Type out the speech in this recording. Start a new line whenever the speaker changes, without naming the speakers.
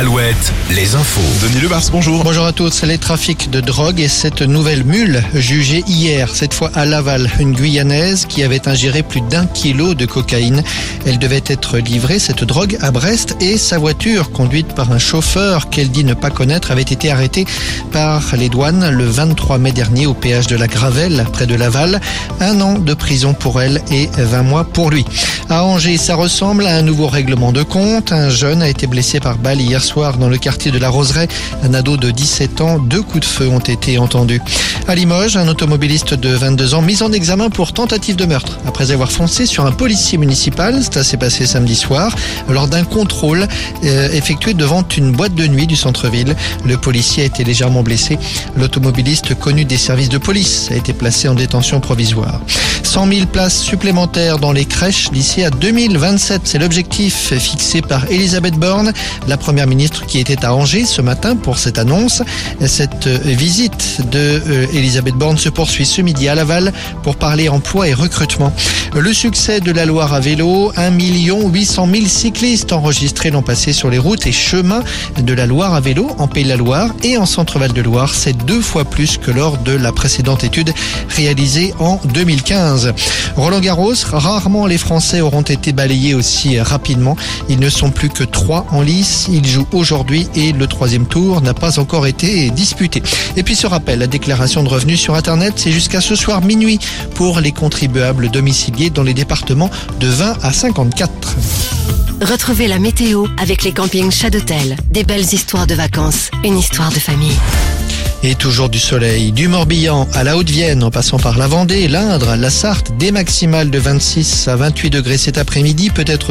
Plus, les infos.
Denis Lebars, bonjour.
Bonjour à tous. Les trafics de drogue et cette nouvelle mule jugée hier, cette fois à Laval, une Guyanaise qui avait ingéré plus d'un kilo de cocaïne. Elle devait être livrée, cette drogue, à Brest et sa voiture, conduite par un chauffeur qu'elle dit ne pas connaître, avait été arrêtée par les douanes le 23 mai dernier au péage de la Gravelle, près de Laval. Un an de prison pour elle et 20 mois pour lui. À Angers, ça ressemble à un nouveau règlement de compte. Un jeune a été blessé par balle hier soir dans le quartier de la Roseraie. Un ado de 17 ans, deux coups de feu ont été entendus. À Limoges, un automobiliste de 22 ans mis en examen pour tentative de meurtre après avoir foncé sur un policier municipal. Ça s'est passé samedi soir lors d'un contrôle euh, effectué devant une boîte de nuit du centre-ville. Le policier a été légèrement blessé. L'automobiliste connu des services de police a été placé en détention provisoire. 100 000 places supplémentaires dans les crèches d'ici à 2027. C'est l'objectif fixé par Elisabeth Borne, la première ministre qui était à Angers ce matin pour cette annonce. Cette visite de euh, Elisabeth Borne se poursuit ce midi à Laval pour parler emploi et recrutement. Le succès de la Loire à vélo, 1 800 000 cyclistes enregistrés l'an passé sur les routes et chemins de la Loire à vélo en Pays de la Loire et en Centre-Val de Loire. C'est deux fois plus que lors de la précédente étude réalisée en 2015. Roland Garros, rarement les Français auront été balayés aussi rapidement. Ils ne sont plus que trois en lice. Ils jouent aujourd'hui et le troisième tour n'a pas encore été disputé. Et puis ce rappel, la déclaration de revenus sur Internet, c'est jusqu'à ce soir minuit pour les contribuables domiciliés dans les départements de 20 à 54.
Retrouvez la météo avec les campings Chadotel. Des belles histoires de vacances, une histoire de famille.
Et toujours du soleil, du Morbihan à la Haute-Vienne, en passant par la Vendée, l'Indre, la Sarthe, des maximales de 26 à 28 degrés cet après-midi, peut-être